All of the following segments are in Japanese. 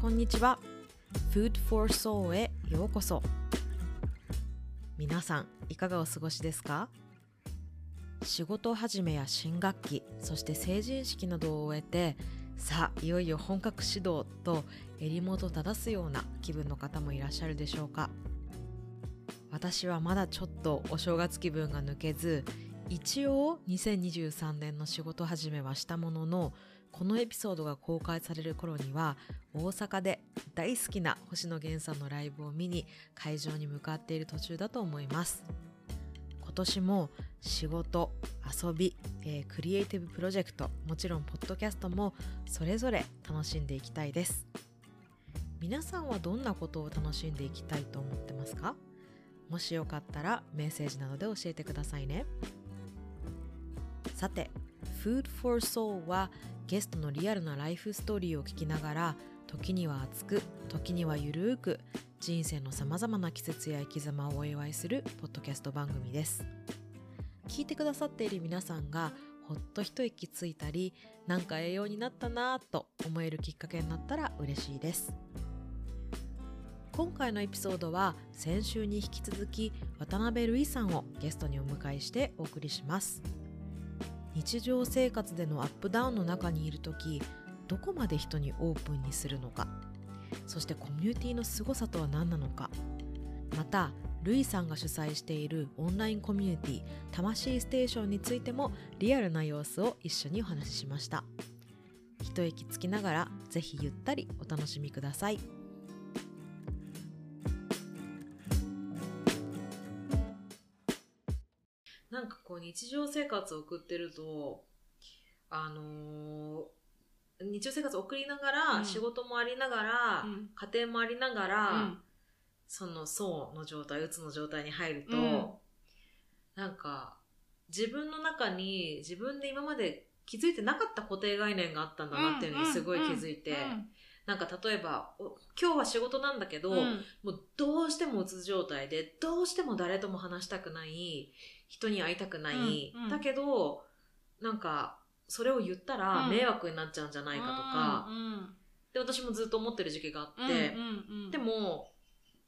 こんにちは。Food for Soul へようこそ。皆さんいかがお過ごしですか？仕事始めや新学期そして成人式などを終えてさあいよいよ本格始動と襟元正すような気分の方もいらっしゃるでしょうか？私はまだちょっとお正月気分が抜けず一応2023年の仕事始めはしたもののこのエピソードが公開される頃には大阪で大好きな星野源さんのライブを見に会場に向かっている途中だと思います。今年も仕事遊び、えー、クリエイティブプロジェクトもちろんポッドキャストもそれぞれ楽しんでいきたいです。皆さんはどんなことを楽しんでいきたいと思ってますか？もしよかったらメッセージなどで教えてくださいね。さて Food for Soul はゲストのリアルなライフストーリーを聞きながら時には熱く時にはゆるーく人生のさまざまな季節や生き様をお祝いするポッドキャスト番組です。聞いてくださっている皆さんがほっと一息ついたりなんか栄養になったなぁと思えるきっかけになったら嬉しいです。今回のエピソードは先週に引き続き渡辺瑠衣さんをゲストにお迎えしてお送りします。日常生活でのアップダウンの中にいる時どこまで人にオープンにするのか。そしてコミュニティの凄さとは何なのか。またルイさんが主催しているオンラインコミュニティ魂ステーションについてもリアルな様子を一緒にお話ししました。一息つきながらぜひゆったりお楽しみください。日常生活を送ってるとあのー日常生活を送りながら、うん。仕事もありながら、うん。家庭もありながら、うん。その層の状態うつの状態に入ると、うん。なんか自分の中に自分で今まで気づいてなかった固定概念があったんだなっていうのにすごい気づいて、なんか例えばお今日は仕事なんだけど、うん。もうどうしてもうつ状態でどうしても誰とも話したくない人に会いたくない、うんうん。だけどなんかそれを言ったらうん。迷惑になっちゃうんじゃないかとか、うんで私もずっと思ってる時期があって、うんうんうん。でも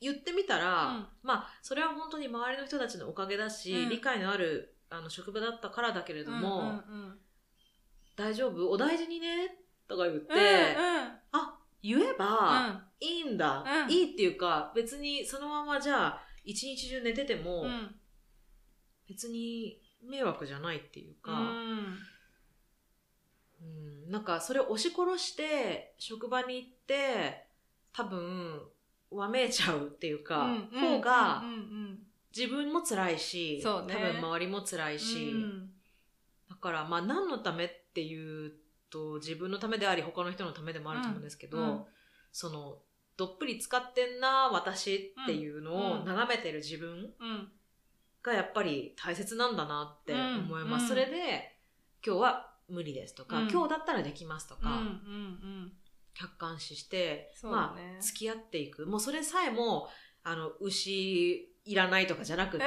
言ってみたら、うん。まあそれは本当に周りの人たちのおかげだし、うん。理解のあるあの職場だったからだけれども、うんうん大丈夫？お大事にね？とか言って、うんうん。あ言えば、いいんだ、うん。いいっていうか別にそのままじゃあ一日中寝てても、うん別に迷惑じゃないっていうか、うんうんなんかそれを押し殺して職場に行って多分わめいちゃうっていうか、うん方がうんうん自分も辛いし、ね。多分周りも辛いし、うん。だからまあ何のためっていうと自分のためであり他の人のためでもあると思うんですけど、うんそのどっぷり使ってんな私っていうのをうん。眺めてる自分うんがやっぱり大切なんだなって思います、うん。それで今日は無理ですとか、うん。今日だったらできますとか、客観視して、ね。まあ付き合っていく。もうそれさえもあの牛いらないとかじゃなくて、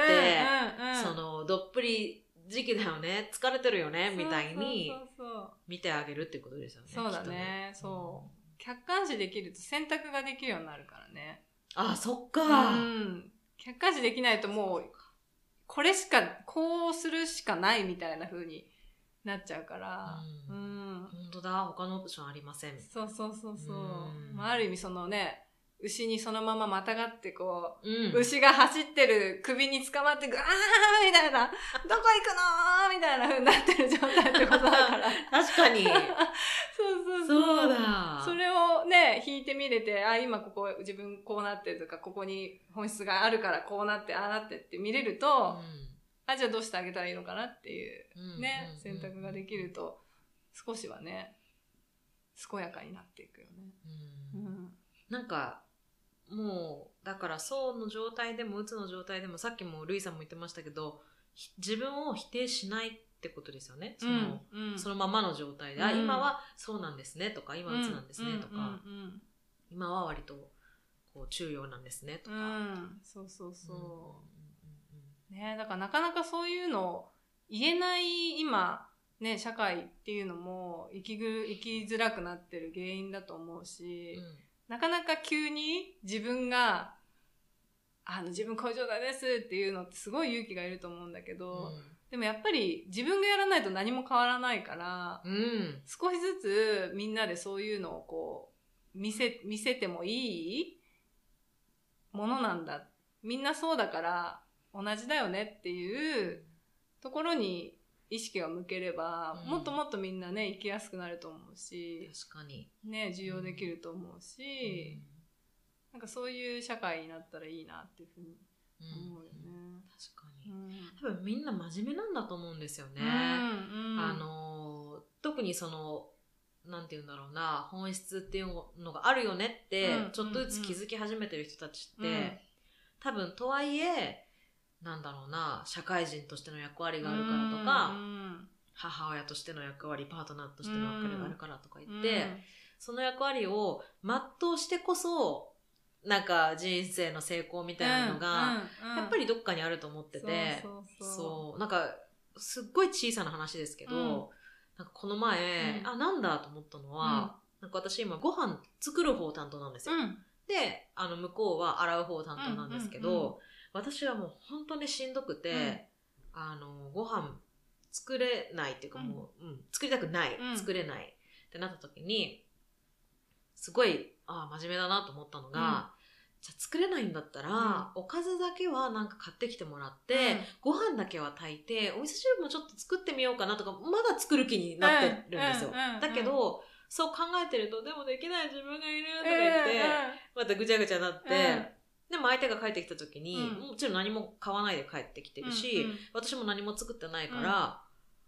そのどっぷり時期だよね疲れてるよねみたいに見てあげるってことですよねそうだきっとね。そう。客観視できると選択ができるようになるからね。うんあそっか、うん。客観視できないともうこれしかこうするしかないみたいな風になっちゃうから。ううんん。本当だ。他のオプションありません。そうそうそうそう。うん。まあある意味そのね牛にそのまままたがってこううん牛が走ってる首に捕まってぐわーみたいな、どこ行くのーみたいな風になってる状態ってことだから。確かに そうそうそう。そうだそれをね、引いてみれて、あ、今ここ自分こうなってるとか、ここに本質があるからこうなって、ああなってって見れると、あ、じゃあどうしてあげたらいいのかなっていううんね、うん選択ができると、少しはね、健やかになっていくよね。ううんん。なんかもうだから層の状態でもうつの状態でもさっきもルイさんも言ってましたけどひ自分を否定しないってことですよね。その,、うんそのままの状態で、あうん。今はそうなんですねとか今うつなんですねとか、うんうん今は割とこう中庸なんですねとか、うんうんそうそう。うんそう。ねだからなかなかそういうのを言えない今、ね、社会っていうのも生きぐ生きづらくなってる原因だと思うし、なかなか急に自分が、あの、自分こういう状態ですっていうのってすごい勇気がいると思うんだけど、でもやっぱり自分がやらないと何も変わらないから、うん。少しずつみんなでそういうのをこう、見せ、見せてもいいものなんだ。みんなそうだから同じだよねっていうところに意識が向ければ、うんもっともっとみんなね、生きやすくなると思うし、確かに。ね、受容できると思うし、なんかそういう社会になったらいいなっていうふうにうん思うよね。確かに。うん。多分みんな真面目なんだと思うんですよね。うんあ、の特にそのなんて言うんだろうな本質っていうのがあるよねって、うんちょっとずつ気づき始めてる人たちって、うん多分とはいえなんだろうな社会人としての役割があるからとか、うん母親としての役割パートナーとしての役割があるからとか言うん。って、その役割を全うしてこそなんか人生の成功みたいなのが、やっぱりりどっかにあると思ってて。そうなんかすっごい小さな話ですけど、うん。なんかこの前、うん。あなんだと思ったのは、なんか私今ご飯作る方担当なんですよ、うん。であの向こうは洗う方担当なんですけど、うんうんうん私はもう本当にしんどくて、あのご飯作れないっていうかもう、うん。作りたくない、うん。作れない。ってなった時にすごいあ真面目だなと思ったのが、じゃあ作れないんだったら、おかずだけはなんか買ってきてもらって、ご飯だけは炊いてお味噌汁もちょっと作ってみようかなとかまだ作る気になってるんですよ、うんうんうんだけどそう考えてるとでもできない自分がいるとか言って、またぐちゃぐちゃになって、でも相手が帰ってきた時に、うん。もちろん何も買わないで帰ってきてるし、うんうん。私も何も作ってないから、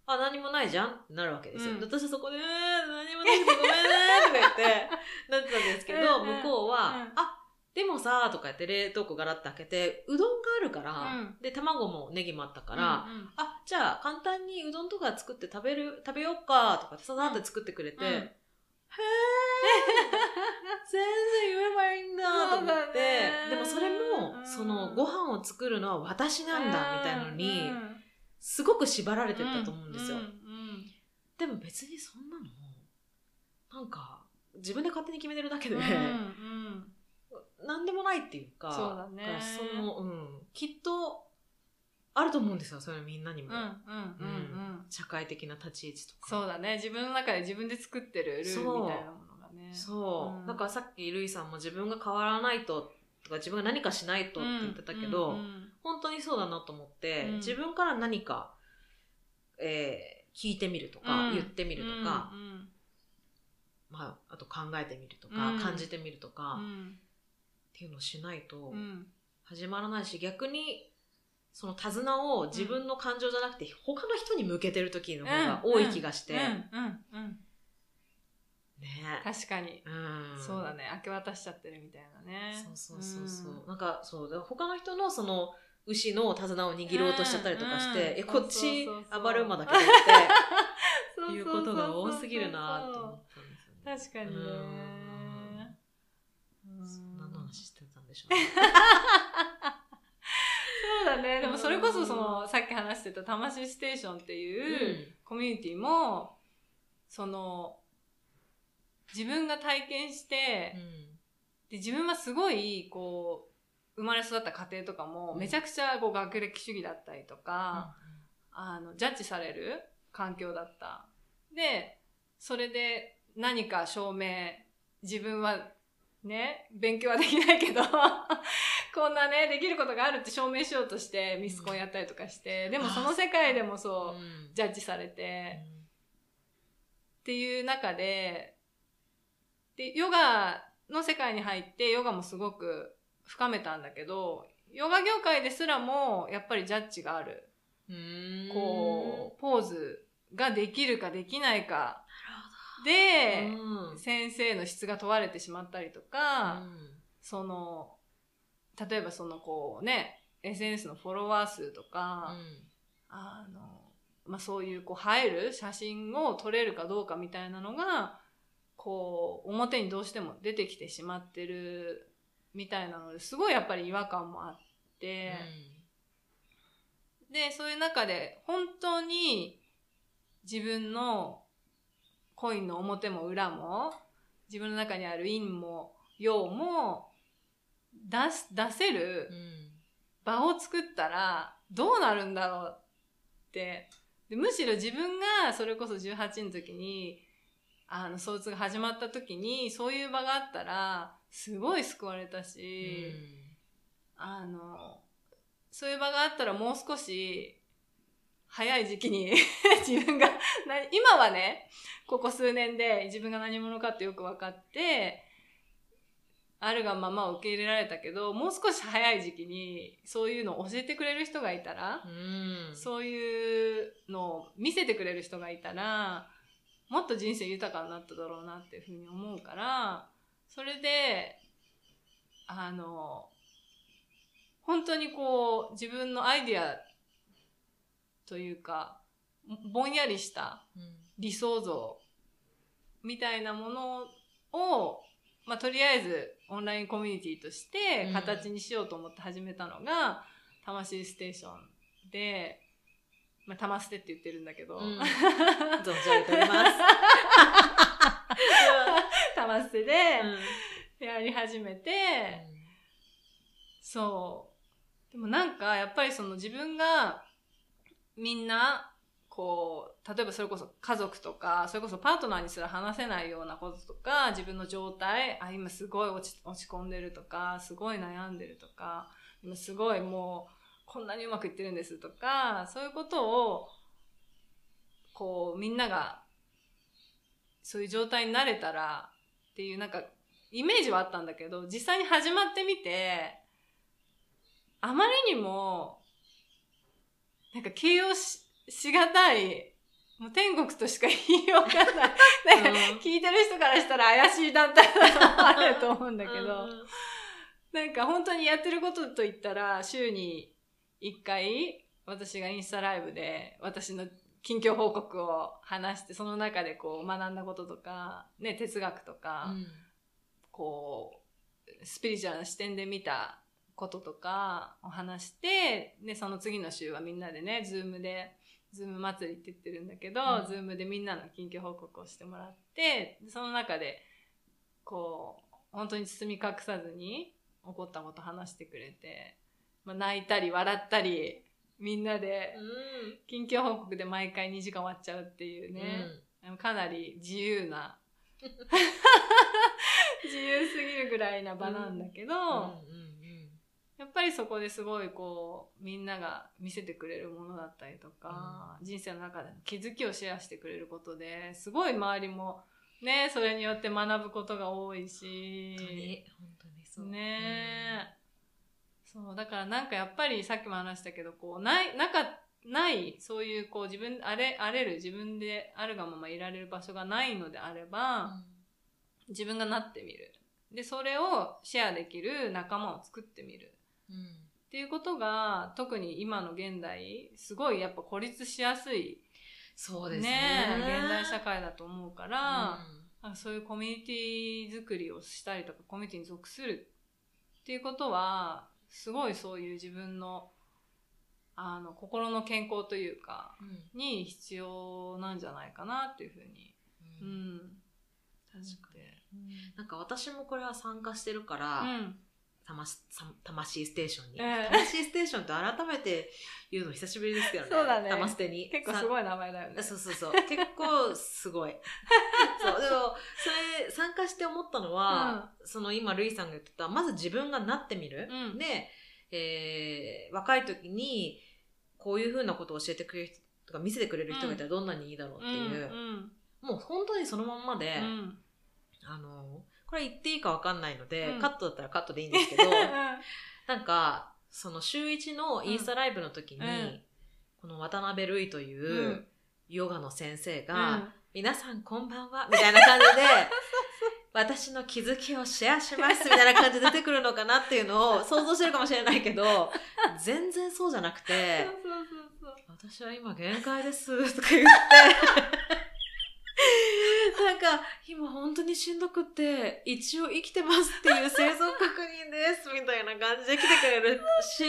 あ、何もないじゃんってなるわけですよ。うん。で私はそこで、えー、何もなくてごめんねとか言って、なってたんですけど、うんうん。向こうは、うんあ、でもさ、とか言って冷凍庫ガラッと開けて、うどんがあるから、うん。で、卵もネギもあったから、うんうん。あ、じゃあ簡単にうどんとか作って食べる、食べようか、とかってささって作ってくれて、うんへー。全然言えばいいんだと思って、ね。でもそれも、うん。そのご飯を作るのは私なんだみたいなのに、うんすごく縛られてたと思うんですよ。でも別にそんなの、なんか、自分で勝手に決めてるだけで、うんうん。なんでもないっていうか、そうだね。その、うん、きっと、あると思うんですよ、それみんなにも。うんうんうんうん。社会的な立ち位置とか。そうだね。自分の中で自分で作ってるルールみたいなものがね。そう。うん。だからさっきルイさんも自分が変わらないと、とか自分が何かしないとって言ってたけど、うんうん。本当にそうだなと思って、うん。自分から何か、えー聞いてみるとか、うん。言ってみるとか、うんまあ、あと考えてみるとか、うん。感じてみるとか、っうん。ていうのをしないとうん。始まらないし、逆に、その手綱を自分の感情じゃなくて、他の人に向けてる時の方が多い気がして、うん。うん。うん。ね。確かに。うん、そうだね。明け渡しちゃってるみたいなね。そうそうそうそう、なんかそう。だ他の人のその牛の手綱を握ろうとしちゃったりとかして、うん。うん。えこっちそうそうそう暴れ馬だけどっ うんていうことが多すぎるなと思ったんですよね。確かにね。うん。うん。何の話してたんでしょうね。そうだね。でもそれこそそのさっき話してた魂ステーションっていうコミュニティもその自分が体験して、で自分はすごいこう生まれ育った家庭とかもめちゃくちゃこう学歴主義だったりとか、あのジャッジされる環境だった。でそれで何か証明自分はね勉強はできないけどこんなねできることがあるって証明しようとしてミスコンやったりとかして、でもその世界でもそう、うん。ジャッジされて、っていう中で、で、ヨガの世界に入って、ヨガもすごく深めたんだけど、ヨガ業界ですらも、やっぱりジャッジがある。うん。こう、ポーズができるかできないか。なでうん。先生の質が問われてしまったりとか、うん。その、例えばそのこうね、SNS のフォロワー数とか、あの、まあ、そういうこう映える写真を撮れるかどうかみたいなのが、こう、表にどうしても出てきてしまってるみたいなのですごいやっぱり違和感もあって、で、そういう中で本当に自分のコインの表も裏も、自分の中にある陰も用も出す、出せる場を作ったらどうなるんだろうって。でむしろ自分がそれこそ18の時に、あの、相通が始まった時に、そういう場があったら、すごい救われたし、あの、そういう場があったらもう少し、早い時期に 自分が、な今はね、ここ数年で自分が何者かってよく分かって、あるがまま受け入れられたけど、もう少し早い時期にそういうのを教えてくれる人がいたら、うん。そういうのを見せてくれる人がいたら、もっと人生豊かになっただろうなっていうふうに思うから、それで、あの、本当にこう、自分のアイディアというか、ぼんやりした理想像みたいなものを、まあ、とりあえずオンラインコミュニティとしてうん。形にしようと思って始めたのが、魂ステーションで、まあ、玉捨てって言ってるんだけど、うん。存じ上げております。玉捨てでやり始めて、そう。でもなんか、やっぱりその自分がみんな、こう、例えばそれこそ家族とか、それこそパートナーにすら話せないようなこととか、自分の状態、あ、今すごい落ち落ち込んでるとか、すごい悩んでるとか、今すごいもう、こんなにうまくいってるんですとか、そういうことを、こう、みんなが、そういう状態になれたら、っていうなんか、イメージはあったんだけど、実際に始まってみて、あまりにも、なんか形容し、しがたい、もう天国としか言いようがない。なん。か聞いてる人からしたら怪しい団体だと思われると思うんだけど、なんか本当にやってることといったら、週に1回、私がインスタライブで、私の近況報告を話して、その中でこう学んだこととか、ね、哲学とか、こう、スピリチュアルな視点で見たこととかを話して、で、その次の週はみんなでね、 Zoomで、 Zoom祭りって言ってるんだけど、うん。 Zoomでみんなの近況報告をしてもらって、でその中で、こう、本当に包み隠さずに起こったこと話してくれて、まあ、泣いたり笑ったり、みんなで、近況報告で毎回2時間終わっちゃうっていうね、かなり自由な 自由すぎるぐらいな場なんだけど、やっぱりそこですごいこうみんなが見せてくれるものだったりとか、人生の中での気づきをシェアしてくれることですごい周りもねそれによって学ぶことが多いし。本当に、本当にそう。ねえ、そうだからなんかやっぱりさっきも話したけどこうないなかないそういうこう自分あれあれる自分であるがままいられる場所がないのであれば、自分がなってみる。でそれをシェアできる仲間を作ってみる。うんっていうことが特に今の現代すごいやっぱ孤立しやすいそうですね。ね現代社会だと思うから、うなんかそういうコミュニティ作りをしたりとかコミュニティに属するっていうことはすごいそういう自分のあの心の健康というかん。に必要なんじゃないかなっていうふうに、ううん。ん、確かに。なんか私もこれは参加してるから、うん魂さ魂ステーションに、ええ魂ステーションって改めて言うの久しぶりですけどね。そうだね玉捨てに。結構すごい名前だよね。そうそうそう。結構すごい。そう。でも、それ、参加して思ったのは、その今、ルイさんが言ってた、まず自分がなってみる。うんで、えー、若い時に、こういうふうなことを教えてくれる人とか見せてくれる人がいたらどんなにいいだろうっていう、うんもう本当にそのまんまで、うんあの、これ言っていいかわかんないので、うん。カットだったらカットでいいんですけど、なんか、その週一のインスタライブの時に、うん。この渡辺るいといううん。ヨガの先生うが、ん。皆さんこんばんは、みたいな感じで、私の気づきをシェアします、みたいな感じで出てくるのかなっていうのを想像してるかもしれないけど、全然そうじゃなくて、そうそうそう。私は今限界です、とか言って、なんか、今本当にしんどくって、一応生きてますっていう生存確認です、みたいな感じで来てくれるし、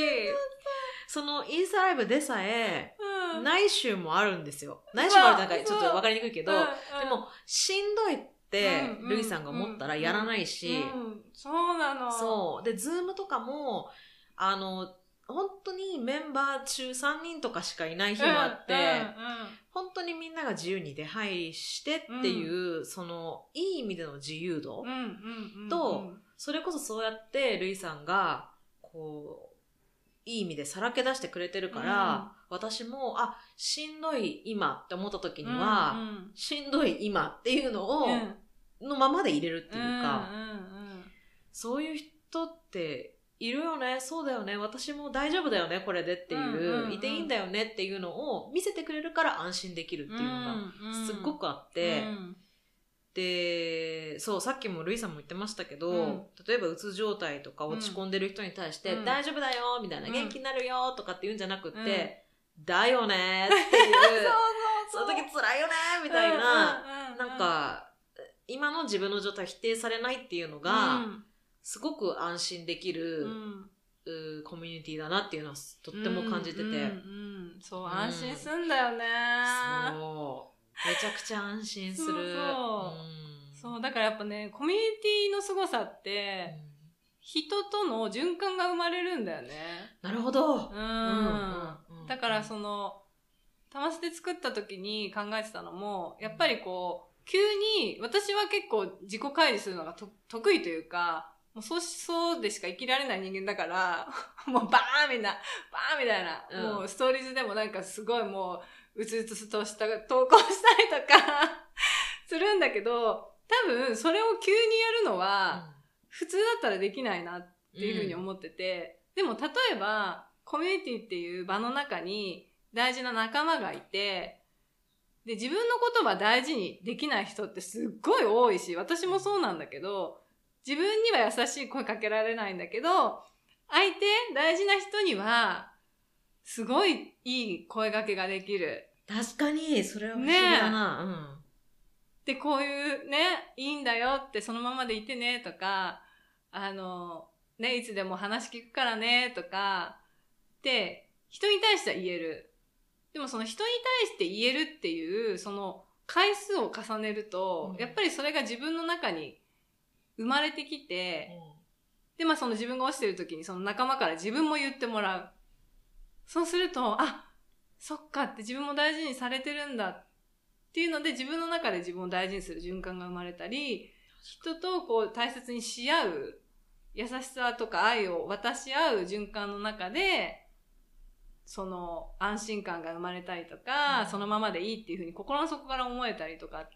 そのインスタライブでさえ、うん内週もあるんですよ。内週もあるってなんかちょっとわかりにくいけど、うんうんでも、しんどいっって、ルイさんが思ったらやらないし、うんそうなの。そう。で、 Zoomとかも、あの、本当にメンバー中3人とかしかいない日もあって、本当にみんなが自由に出入りしてっていう、その、いい意味での自由度、うんうんうんうん。とそれこそそうやってルイさんが、こう、いい意味でさらけ出してくれてるから、私も、あ、しんどい今って思った時には、うんうんしんどい今っていうのを、うん。のままで入れるっていうか、うんうんうん。そういう人っているよね、そうだよね、私も大丈夫だよね、これでっていう、うんうんうん。いていいんだよねっていうのを見せてくれるから安心できるっていうのがすっごくあって、うん。で、そう、さっきもルイさんも言ってましたけど、うん。例えばうつ状態とか落ち込んでる人に対して、うん。大丈夫だよみたいな、うん。元気になるよとかって言うんじゃなくって、うん。だよねっていう、その時辛いよねみたいな、うんうんうんなんか、今の自分の状態を否定されないっていうのが、すごく安心できうる、ん。うコミュニティだなっていうのはとっても感じてて、うんうんうん。そう、ん安心すんだよね。そう。めちゃくちゃ安心する。そうそう。うん。だからやっぱねコミュニティの凄さって人との循環が生まれるんだよね。なるほど、うん、うん。うんうんだからそのタマスで作った時に考えてたのもやっぱりこう急に私は結構自己開示するのがと得意というかもうそうしそうでしか生きられない人間だから もうバーンみんなバーンみたいな、うん。もうストーリーズでもなんかすごいもううつうつとした投稿したりとか するんだけど多分それを急にやるのは、普通だったらできないなっていうふうに思ってて、でも例えばコミュニティっていう場の中に大事な仲間がいてで自分の言葉大事にできない人ってすっごい多いし私もそうなんだけど自分には優しい声かけられないんだけど相手大事な人にはすごいいい声掛けができる。確かにそれは不思議だな、で、こういうね、いいんだよってそのままでいてねとか、あの、ね、いつでも話聞くからねとか、で、人に対しては言える。でもその人に対して言えるっていう、その回数を重ねると、うんやっぱりそれが自分の中に生まれてきうんて、で、まあその自分が落ちてる時にその仲間から自分も言ってもらう。そうすると、あ、そっかって自分も大事にされてるんだっていうので自分の中で自分を大事にする循環が生まれたり、人とこう大切にし合う、優しさとか愛を渡し合う循環の中で、その安心感が生まれたりとか、うんそのままでいいっていうふうに心の底から思えたりとかっ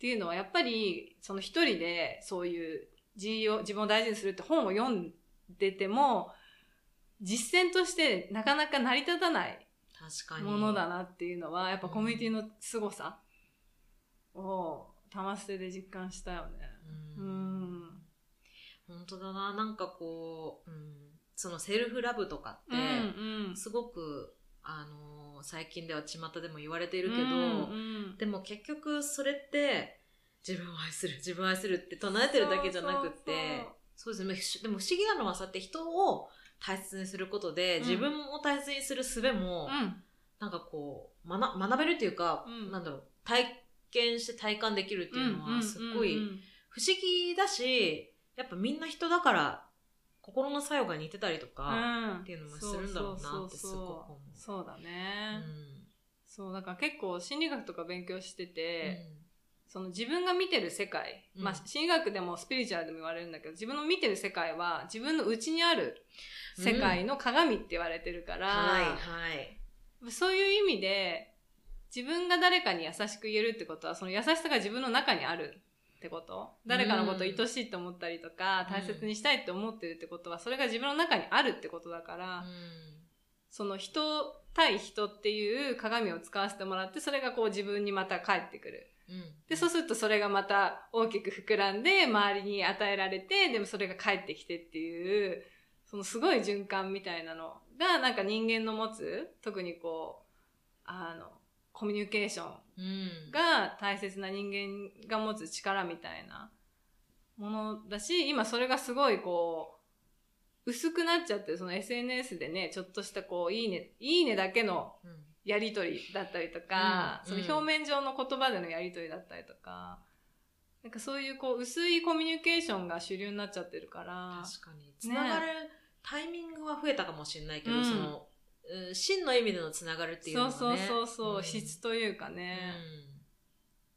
ていうのはやっぱりその一人でそういう自由を自分を大事にするって本を読んでても実践としてなかなか成り立たないものだなっていうのはやっぱコミュニティの凄さを玉捨てで実感したよね。ううん。ん。本当だな。なんかこう、うん、そのセルフラブとかって、うん。すごくあの最近では巷でも言われているけど、うんでも結局それって自分を愛する自分を愛するって唱えてるだけじゃなくってそうですね。でも不思議なのはそうやって人を大切にすることで、うん。自分を大切にする術も、うん。なんかこう学学べるっていうか、うん。なんだろう体験して体感できるっていうのうんはすっごいうんうん。不思議だしやっぱみんな人だから心の作用が似てたりとうか、ん。っていうのもするんだろうなってすごく思う。そうだね、うん。そうだから結構心理学とか勉強してて、うん。その自分が見てる世界、うん。まあ心理学でもスピリチュアルでも言われるんだけど自分の見てる世界は自分の内にある世界の鏡って言われてるから、はいはい。そういう意味で自分が誰かに優しく言えるってことはその優しさが自分の中にあるってこと？誰かのことを愛しいと思ったりとか、うん。大切にしたいって思ってるってことはそれが自分の中にあるってことだから、その人対人っていう鏡を使わせてもらってそれがこう自分にまた返ってくる。うん。で、そうするとそれがまた大きく膨らんで、周りに与えられて、でもそれが返ってきてっていう、そのすごい循環みたいなのが、なんか人間の持つ、特にこう、あの、コミュニケーションうん。が大切な人間が持つ力みたいなものだし、今それがすごいこう、薄くなっちゃってる、その SNS でね、ちょっとしたこう、いいね、いいねだけのうん。やりとりだったりとか、うん。その表面上の言葉でのやりとりだったりとか、なんかそういうこう薄いコミュニケーションが主流になっちゃってるから。確かに。つながるタイミングは増えたかもしれないけど、うん。その、うん真の意味でのつながるっていうのはね。そうそうそうそう、ん質というかね。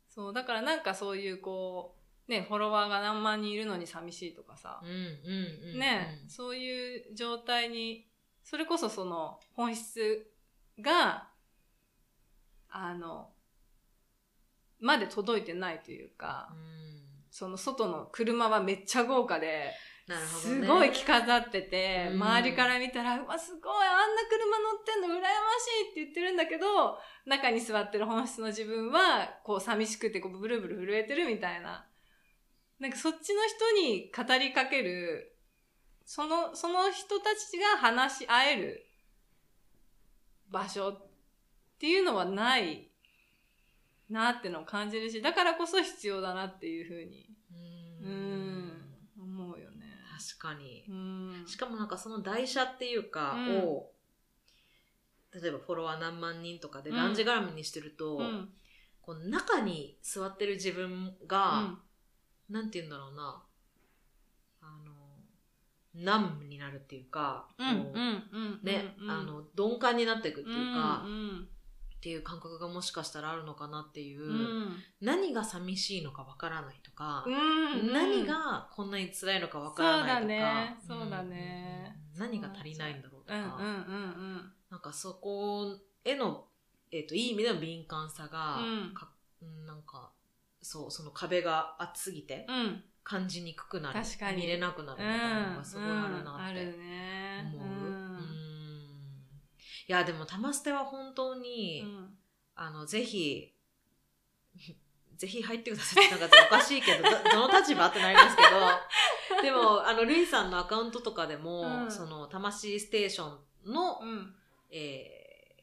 そう、だからなんかそういうこう、ね、フォロワーが何万人いるのに寂しいとかさうん。、うん、うん、うん。ね、そういう状態に、それこそその本質が、あの、まで届いてないというか、うん。その外の車はめっちゃ豪華で、ね。すごい着飾ってて、うん周りから見たら、うわ、すごい、あんな車乗ってんの羨ましいって言ってるんだけど、中に座ってる本質の自分は、こう寂しくて、こうブルブル震えてるみたいな。なんかそっちの人に語りかける、その、その人たちが話し合える場所っていうのはないなってのを感じるし、だからこそ必要だなっていうふうに、う。うんかに。うん。しかもなんかその台車っていうか、うん。を、例えばフォロワー何万人とかでがん。じがらめにしてると、うん。こう中に座ってる自分が、なんて言うんだろうな、あの、ナムになるっていうか、ね、あの、鈍感になっていくっていうか、っていう感覚がもしかしたらあるのかなっていう、何が寂しいのかわからないとか、何がこんなに辛いのかわからないとか、そうだね。ね。うん。何が足りないんだろうとか、うんうんうんなんかそこへの、えっ、と、いい意味での敏感さが、うん。なんか、そう、その壁が厚すぎて、うん。うん感じにくくなる。確かに。見れなくなるみたいなのがすごいあるなって思う。ううん。んいや、でも、タマステは本当に、あの、ぜひ、ぜひ入ってくださいってなんかおかしいけど、どどの立場ってなりますけど、でも、あの、ルイさんのアカウントとかでも、うん。その、魂ステーションの、うん。え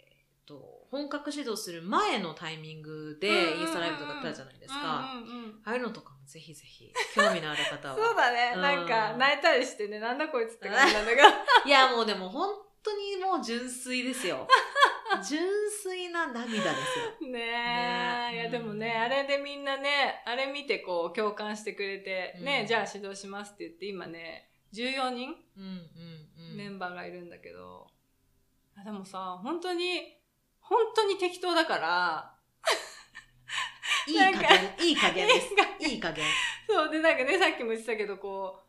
ーっと、本格指導する前のタイミングで、インスタライブとかやったじゃないですか。うんうんうん。ああいうのとかもぜひぜひ、興味のある方は。そうだね、うん。なんか泣いたりしてねなんだこいつって感じなんだけどいや、もうでも本当にもう純粋ですよ。純粋な涙ですよ。ねねえ、いやでもね、あれでみんなね、あれ見てこう共感してくれて、ね、うんじゃあ指導しますって言って今ね、14人うんうんうん。メンバーがいるんだけど、あでもさ、本当に、本当に適当だから、いい加減、いい加減です。いい加減。そうでなんかね、さっきも言ってたけど、こう、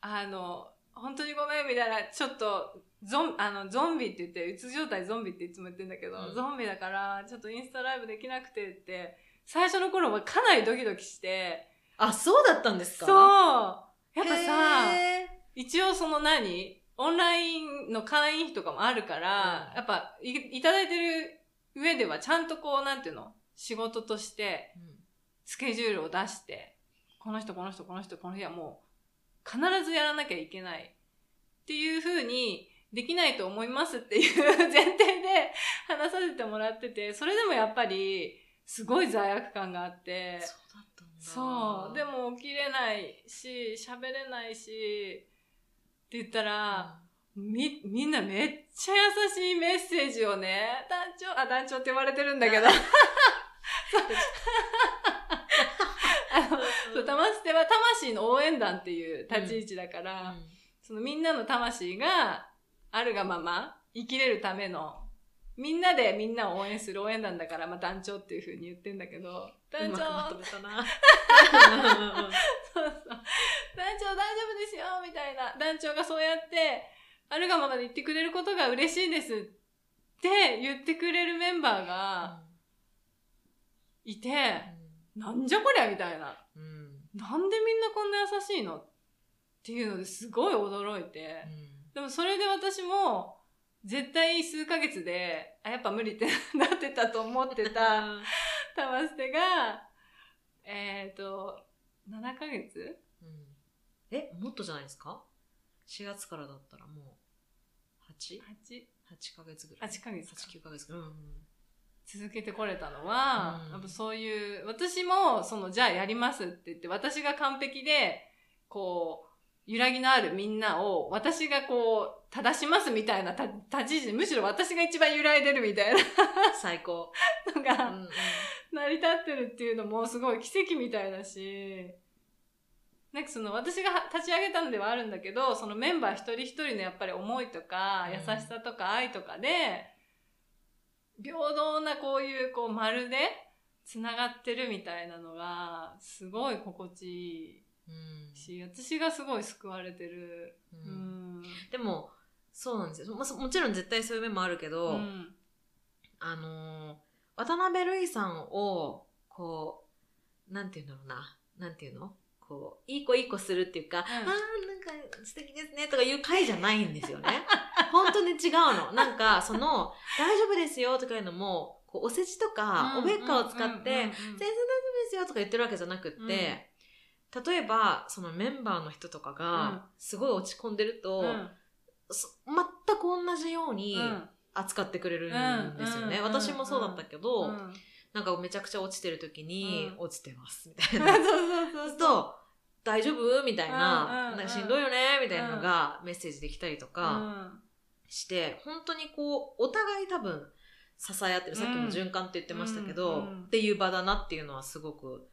あの、本当にごめんみたいな、ちょっと、ゾン、あの、ゾンビって言って、うつ状態ゾンビっていつも言ってんだけど、うん。ゾンビだから、ちょっとインスタライブできなくてって、最初の頃はかなりドキドキして、あ、そうだったんですか？そう。やっぱさ、へ一応その何？オンラインの会員費とかもあるから、うん。やっぱいいただいてる上ではちゃんとこう、なんていうの？仕事としてスケジュールを出して、この人、この人、この人、この日はもう、必ずやらなきゃいけない。っていう風に、できないと思いますっていう前提で 話させてもらってて、それでもやっぱり、すごい罪悪感があって、そうだったんだ。そう、で、も起きれないし、喋れないし、って言ったら、み、みんなめっちゃ優しいメッセージをね、団長、あ、団長って言われてるんだけど、あ。の、そう、玉捨ては魂の応援団っていう立ち位置だから、そのみんなの魂があるがまま生きれるための、みんなでみんなを応援する応援団だから、まあ団長っていう風に言ってんだけど、団長。団長大丈夫ですよみたいな。団長がそうやって、あるがままで言ってくれることが嬉しいですって言ってくれるメンバーがいて、なんじゃこりゃみたいな。うんうんなんでみんなこんな優しいの？っていうのですごい驚いて。でもそれで私も、絶対数ヶ月で、あ、やっぱ無理ってなってたと思ってた玉捨てが、えっ、と、7ヶ月？うんえ、もっとじゃないですか ?4 月からだったらもう、8?8 8, ヶ月ぐらい。8ヶ月か8、9ヶ月ぐらい。うん続けてこれたのは、うんやっぱそういう、私も、その、じゃあやりますって言って、私が完璧で、こう、揺らぎのあるみんなを私がこう正しますみたいな立ち位置でむしろ私が一番揺らいでるみたいな 最高。のが、うんうん。成り立ってるっていうのもすごい奇跡みたいだしなんかその私が立ち上げたのではあるんだけどそのメンバー一人一人のやっぱり思いとかうん。優しさとか愛とかで平等なこういうこう丸でつながってるみたいなのがすごい心地いい。うんし私がすごい救われてる。ううんんでも、そうなんですよ。ももちろん絶対そういう面もあるけど、うんあのー渡辺瑠衣さんを、こう、なんていうんだろうな。なんていうの？こう、いい子いい子するっていうか、あー、なんか素敵ですねとかいう回じゃないんですよね。本当に違うの。なんか、その、大丈夫ですよとかいうのも、こうお世辞とか、おべっかを使って、うんうんうんうん全然大丈夫ですよとか言ってるわけじゃなくって、例えば、そのメンバーの人とかうん。が、すごい落ち込んでると、うん。そ全く同じようにうん。扱ってくれるんですよね。うん私もそうだったけど、うん。なんかめちゃくちゃ落ちてる時に、うん。落ちてます、みたいな。そうそうそうと、大丈夫？みたいな、うんなんかしんどいよね？みたいなのがメッセージできたりとかうん。して、本当にこう、お互い多分、支え合ってる、さっきも循環って言ってましたけど、っていう場だなっていうのはすごく、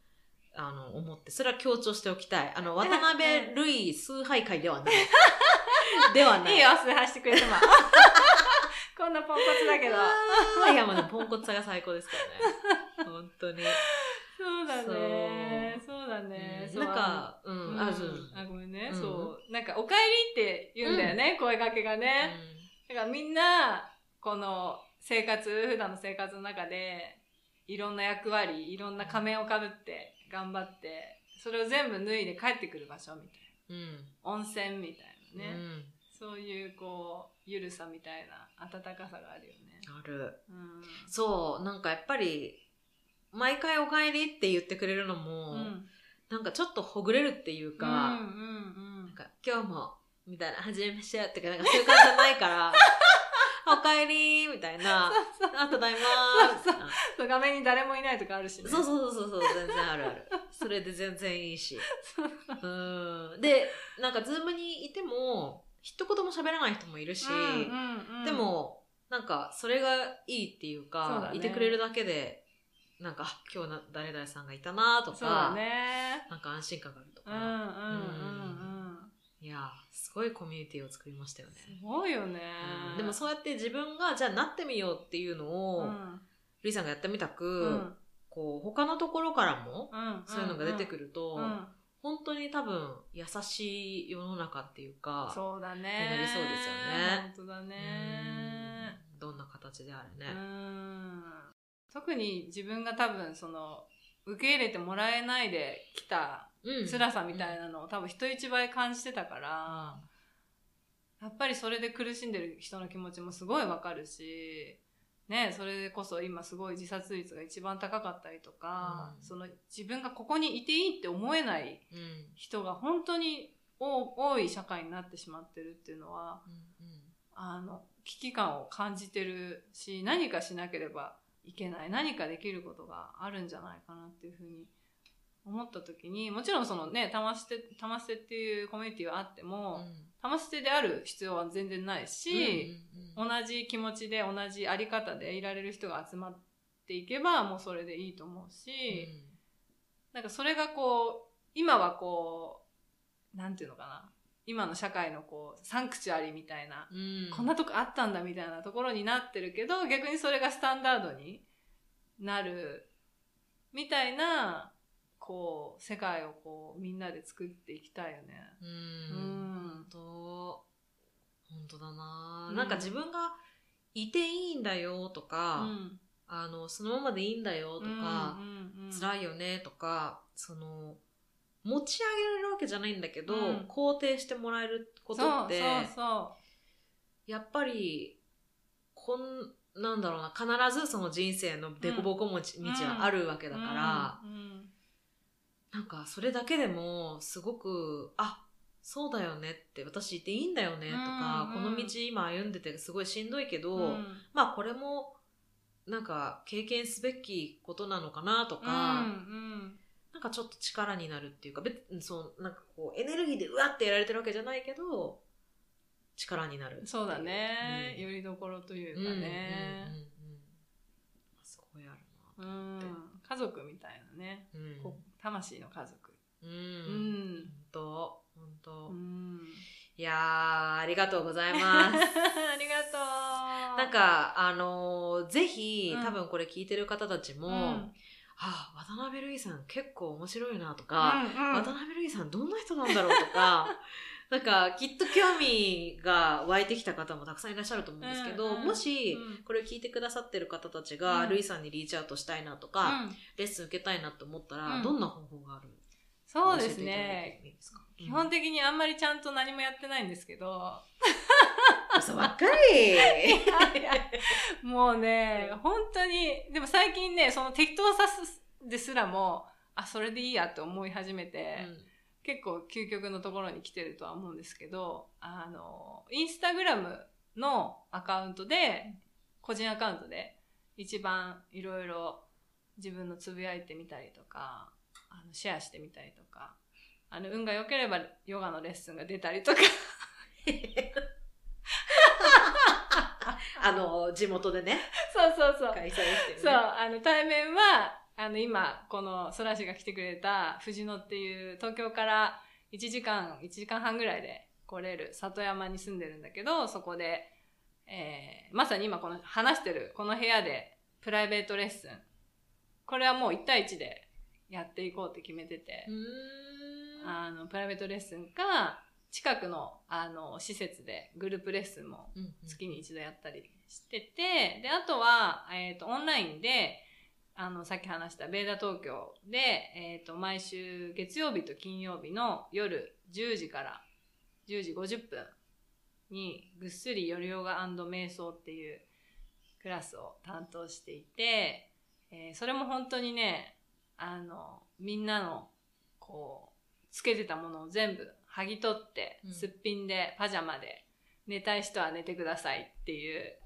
あの、思って、それは強調しておきたい。あの、渡辺瑠衣崇拝会ではない。ではない。いいよ、崇拝してくれても。こんなポンコツだけど。いや、もうね、ポンコツさが最高ですからね。本当に。そうだね。そうだね。なんか、う、うんん、あ、ごめんね。うんそう。なんか、お帰りって言うんだよね、声かけがね。だからみんな、この生活、普段の生活の中で、いろんな役割、いろんな仮面をかぶって、頑張って、それを全部脱いで帰ってくる場所みたいうん。な。温泉みたいなね。うん。そういう、こう、ゆるさみたいな温かさがあるよね。ある。うん。そう、なんかやっぱり、毎回お帰りって言ってくれるのも、うん。なんかちょっとほぐれるっていうか、今日も、みたいな、はじめましてってか、なんかそういう感じじゃないから、お帰りみたいな、あ、ただいまーみたいなそう画面に誰もいないとかあるしね。そうそうそうそう、全然あるある。それで全然いいし。うん。で、なんかズームにいても、一言も喋らない人もいるし、で、も、なんか、それがいいっていうそうか、いてくれるだけで、なんか、あ今日な誰々さんがいたなとか、ね。なんか安心感があるとか、うんうんうんうん。いや、すごいコミュニティを作りましたよね。すごいよね。うんでもそうやって自分が、じゃあなってみようっていうのを、うんリーさんがやってみたく、うんこう、他のところからも、うんそういうのが出てくると、うん本当に多分優しい世の中っていうか、そうだね。なりそうですよね本当だうんね。どんな形であれうね。ん。特に自分が多分その、受け入れてもらえないで来たうん辛さみたいなのを多分人一倍感じてたから、やっぱりそれで苦しんでる人の気持ちもすごいわかるし、ね、それでこそ今すごい自殺率が一番高かったりとか、うん。その自分がここにいていいって思えないうん。人が本当に多多い社会になってしまってるっていうのは、うん。あの、危機感を感じてるし、何かしなければいけない、何かできることがあるんじゃないかなっていうふうに思った時に、もちろんそのね、玉捨て、玉捨てっていうコミュニティはあってうん。も、玉捨てである必要は全然ないし、うんうん同じ気持ちで同じあり方でいられる人が集まっていけばもうそれでいいと思うし、なんかそれがこう、今はこう、なんていうのかな。今の社会のこう、サンクチュアリみたいな、うん。こんなとこあったんだみたいなところになってるけど、逆にそれがスタンダードになる、みたいな、こう、世界をこう、みんなで作っていきたいよね。うん。うん。本当。本当だな、うん。なんか自分がいていいんだよとうか、ん。あのそのままでいいんだよとか、うんうんうん辛いよねとかその持ち上げられるわけじゃないんだけど、うん。肯定してもらえることってそうそうそやっぱりこんなんだろうな必ずその人生の凸凹道はあるわけう。だから、うん。うんなんかそれだけでもすごくあそうだよねって私いていいんだよねとか、うんうんこの道今歩んでてすごいしんどいけど、うん。まあこれもなんか経験すべきことなのかなとか、うんなんかちょっと力になるっていうか、別にそう、なんかこう、エネルギーでうわってやられてるわけじゃないけど、力になるそうだね、うん、よりどころというかね、うんうんうんうん、すごいあるなうん。家族みたいなね、うん、魂の家族。うん、うん、本当本当、うん、いやありがとうございます。ありがとう。なんかあのー、ぜひ、多分これ聞いてる方たちも、うん。ああ、渡辺瑠衣さん結構面白いなとか、うんうん、渡辺瑠衣さんどんな人なんだろうとか、なんか、きっと興味が湧いてきた方もたくさんいらっしゃると思うんですけど、うんうん、もし、これを聞いてくださってる方たちが、うん、ルイさんにリーチアウトしたいなとか、うん、レッスン受けたいなと思ったら、どんな方法がある？そうですね。基本的にあんまりちゃんと何もやってないんですけど。嘘ばっかり。もうね、本当に、でも最近ね、その適当さですらも、あ、それでいいやって思い始めて、うん結構究極のところに来てるとは思うんですけど、あの、インスタグラムのアカウントで、個人アカウントで一番いろいろ自分のつぶやいてみたりとか、あのシェアしてみたりとか、あの、運が良ければヨガのレッスンが出たりとか あの、地元でね。そうそうそう。開催して、ね、そう、あの、対面は、あの、今、このソラシが来てくれた藤野っていう東京から1時間、1時間半ぐらいで来れる里山に住んでるんだけど、そこで、えー、まさに今この話してるこの部屋でプライベートレッスン。これはもう1対1でやっていこうって決めてて、あの、プライベートレッスンか、近くの、あの、施設でグループレッスンも月に一度やったりしてて、で、あとは、えっ、ー、と、オンラインで、あの、さっき話したベーダ東京で、えっ、ー、と、毎週月曜日と金曜日の夜10時から10時50分にぐっすり夜ヨガ瞑想っていうクラスを担当していて、えー、それも本当にね、あの、みんなの、こう、つけてたものを全部剥ぎ取って、すっぴんで、パジャマで、寝たい人は寝てくださいっていう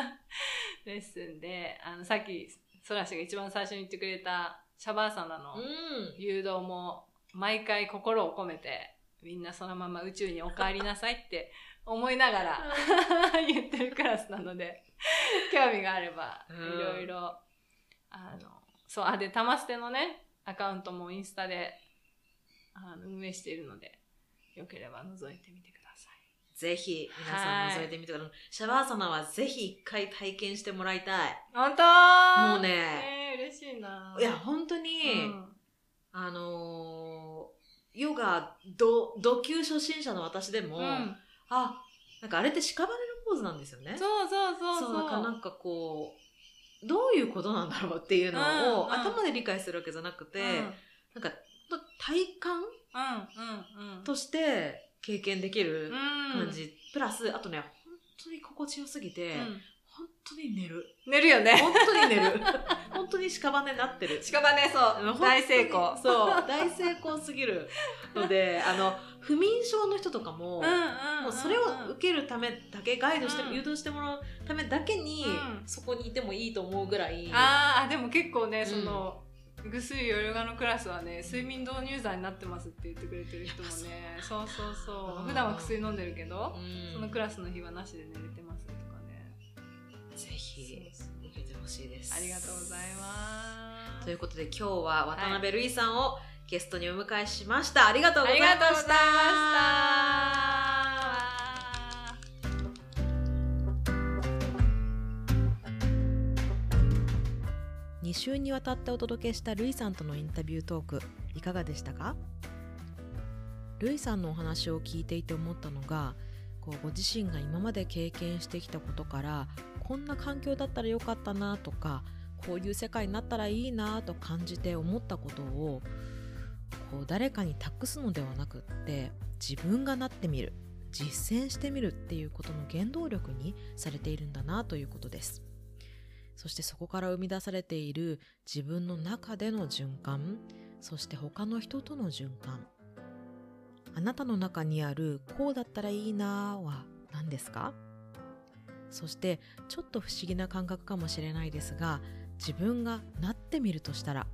レッスンで、あの、さっきソラシが一番最初に言ってくれたシャバーサナの誘導も毎回心を込めてみんなそのまま宇宙にお帰りなさいって思いながら 言ってるクラスなので興味があればいろいろあのそうあで玉捨てのねアカウントもインスタであの運営しているのでよければ覗いてみてください。ぜひ皆さん覗いてみてください。シャワーサナはぜひ一回体験してもらいたい。本当？もうね、えー、嬉しいな。いや、本当に、うん、あのー、ヨガ、ど、度級初心者の私でも、うん、あ、なんかあれって屍のポーズなんですよね。そうそうそうそう。そう、だからなんかこう、どういうことなんだろうっていうのを、頭で理解するわけじゃなくて、うん、なんか、体感、うんうんうん、として、経験できる感じ。プラス、あとね、本当に心地よすぎて、うん、本当に寝る。寝るよね。本当に寝る。本当に屍になってる。屍、そう。大成功。そう。大成功すぎるので、あの、不眠症の人とかも、もうそれを受けるためだけ、ガイドして、うん、誘導してもらうためだけに、うん、そこにいてもいいと思うぐらい。ああ、でも結構ね、その、ぐすりヨガのクラスはね睡眠導入剤になってますって言ってくれてる人もねそうそうそう普段は薬飲んでるけど、そのクラスの日はなしで寝れてますとかねぜひ受けてほしいですありがとうございますということで今日は渡辺瑠衣さんをゲストにお迎えしました、ありがとうございました2週にわたってお届けしたルイさんとのインタビュートークいかがでしたか？ルイさんのお話を聞いていて思ったのがこうご自身が今まで経験してきたことからこんな環境だったらよかったなとかこういう世界になったらいいなと感じて思ったことをこう誰かに託すのではなくって自分がなってみる実践してみるっていうことの原動力にされているんだなということです。そしてそこから生み出されている自分の中での循環。そして他の人との循環。あなたの中にあるこうだったらいいなは何ですか？そしてちょっと不思議な感覚かもしれないですが自分がなってみるとしたら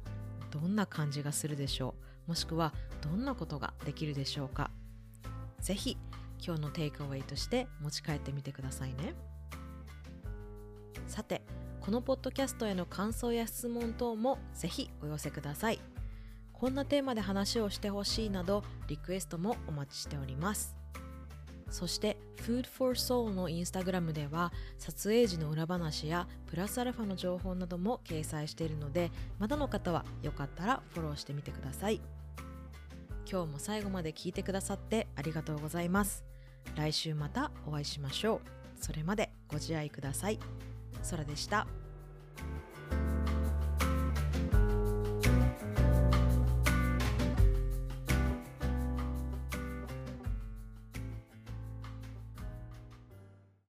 どんな感じがするでしょう？もしくはどんなことができるでしょうか？ぜひ今日のテイクアウェイとして持ち帰ってみてくださいね。さてこのポッドキャストへの感想や質問等もぜひお寄せください。こんなテーマで話をしてほしいなどリクエストもお待ちしております。そして Food for Soul のインスタグラムでは撮影時の裏話やプラスアルファの情報なども掲載しているのでまだの方はよかったらフォローしてみてください。今日も最後まで聞いてくださってありがとうございます。来週またお会いしましょう。それまでご自愛ください。空でした。